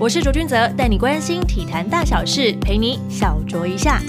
我是卓君泽，带你关心体坛大小事，陪你小酌一下。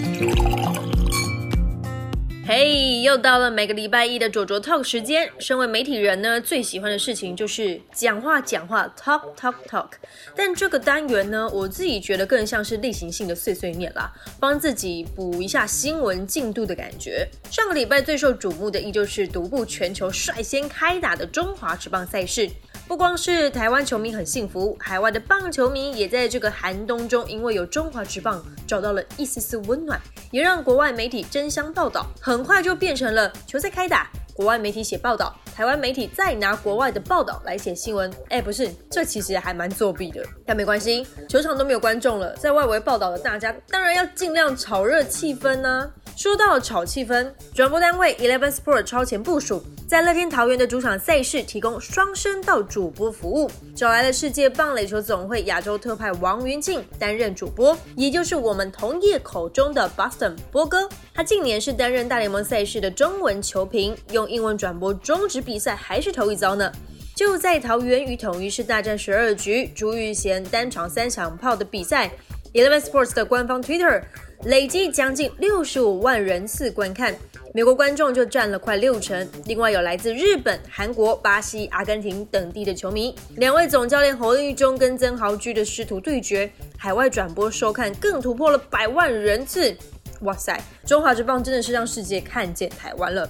嘿，又到了每个礼拜一的卓卓 talk 时间。身为媒体人呢，最喜欢的事情就是讲话讲话，talk talk talk。但这个单元呢，我自己觉得更像是例行性的碎碎念啦，帮自己补一下新闻进度的感觉。上个礼拜最受瞩目的依旧是独步全球、率先开打的中华职棒赛事。不光是台湾球迷很幸福，海外的棒球迷也在这个寒冬中，因为有中华职棒找到了一丝丝温暖，也让国外媒体争相报道。很快就变成了球赛开打，国外媒体写报道，台湾媒体再拿国外的报道来写新闻。哎，不是，这其实还蛮作弊的，但没关系，球场都没有观众了，在外围报道的大家当然要尽量炒热气氛呢。说到炒气氛，转播单位 Eleven Sport 超前部署，在乐天桃园的主场赛事提供双声道主播服务，找来了世界棒垒球总会亚洲特派王云庆担任主播，也就是我们同业口中的 Boston 波哥。他近年是担任大联盟赛事的中文球评，用英文转播中职比赛还是头一遭呢。就在桃园与统一是大战十二局，朱玉贤单场三响炮的比赛，Eleven Sports 的官方 Twitter。累计将近六十五万人次观看，美国观众就占了快六成。另外有来自日本、韩国、巴西、阿根廷等地的球迷。两位总教练侯立中跟曾豪居的师徒对决，海外转播收看更突破了百万人次。哇塞，中华之棒真的是让世界看见台湾了。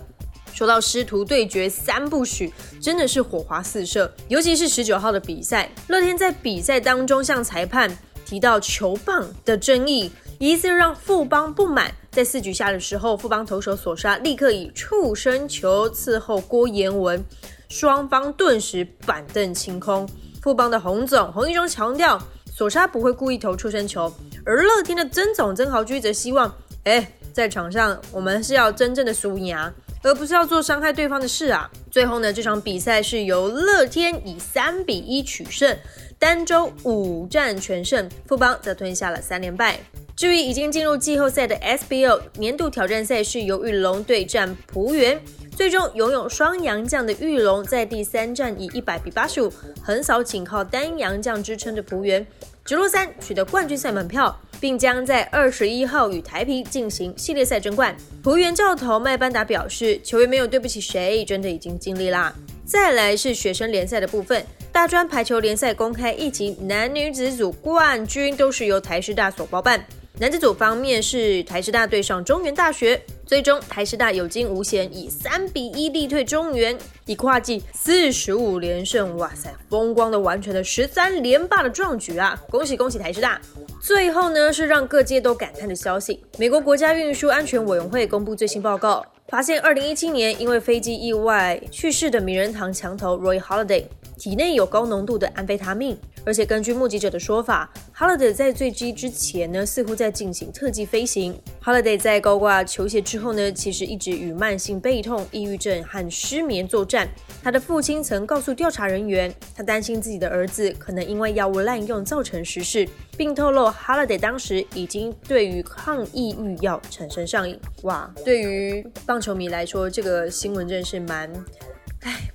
说到师徒对决三部曲，真的是火花四射。尤其是十九号的比赛，乐天在比赛当中向裁判提到球棒的争议。疑似让富邦不满，在四局下的时候，富邦投手索沙立刻以触身球伺候郭彦文，双方顿时板凳清空。富邦的洪总洪一中强调，索沙不会故意投触身球，而乐天的曾总曾豪居则希望，哎，在场上我们是要真正的输赢啊，而不是要做伤害对方的事啊。最后呢，这场比赛是由乐天以三比一取胜，单周五战全胜，富邦则吞下了三连败。至于已经进入季后赛的 SBO 年度挑战赛，是由玉龙对战浦原。最终拥有双洋将的玉龙，在第三战以一百比八十五横扫仅靠单洋将支撑的浦原，直落三取得冠军赛门票，并将在二十一号与台皮进行系列赛争冠。浦原教头麦班达表示，球员没有对不起谁，真的已经尽力啦。再来是学生联赛的部分，大专排球联赛公开一级男女子组冠军都是由台师大所包办。男子组方面是台师大对上中原大学，最终台师大有惊无险，以三比一力退中原，以跨季四十五连胜，哇塞，风光的完成了十三连霸的壮举啊！恭喜恭喜台师大！最后呢是让各界都感叹的消息，美国国家运输安全委员会公布最新报告。发现，二零一七年因为飞机意外去世的名人堂墙头 Roy Holiday 体内有高浓度的安非他命，而且根据目击者的说法，Holiday 在坠机之前呢，似乎在进行特技飞行。Holiday 在高挂球鞋之后呢，其实一直与慢性背痛、抑郁症和失眠作战。他的父亲曾告诉调查人员，他担心自己的儿子可能因为药物滥用造成失事，并透露 Holiday 当时已经对于抗抑郁药产生上瘾。哇，对于棒。球迷来说，这个新闻真是蛮，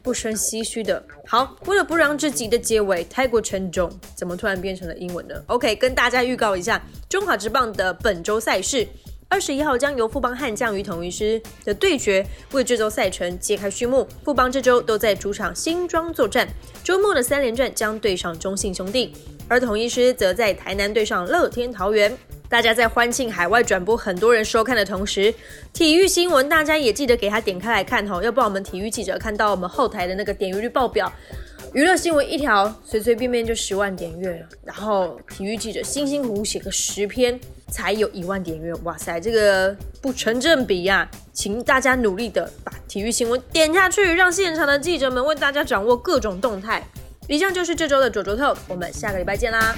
不生唏嘘的。好，为了不让这集的结尾太过沉重，怎么突然变成了英文呢？OK，跟大家预告一下，中华职棒的本周赛事，二十一号将由富邦悍将与统一师的对决为这周赛程揭开序幕。富邦这周都在主场新庄作战，周末的三连战将对上中信兄弟，而统一师则在台南对上乐天桃园。大家在欢庆海外转播很多人收看的同时，体育新闻大家也记得给他点开来看哈，要不然我们体育记者看到我们后台的那个点阅率报表，娱乐新闻一条随随便便就十万点阅，然后体育记者辛辛苦苦写个十篇才有一万点阅，哇塞，这个不成正比呀！请大家努力的把体育新闻点下去，让现场的记者们为大家掌握各种动态。以上就是这周的左左透，我们下个礼拜见啦！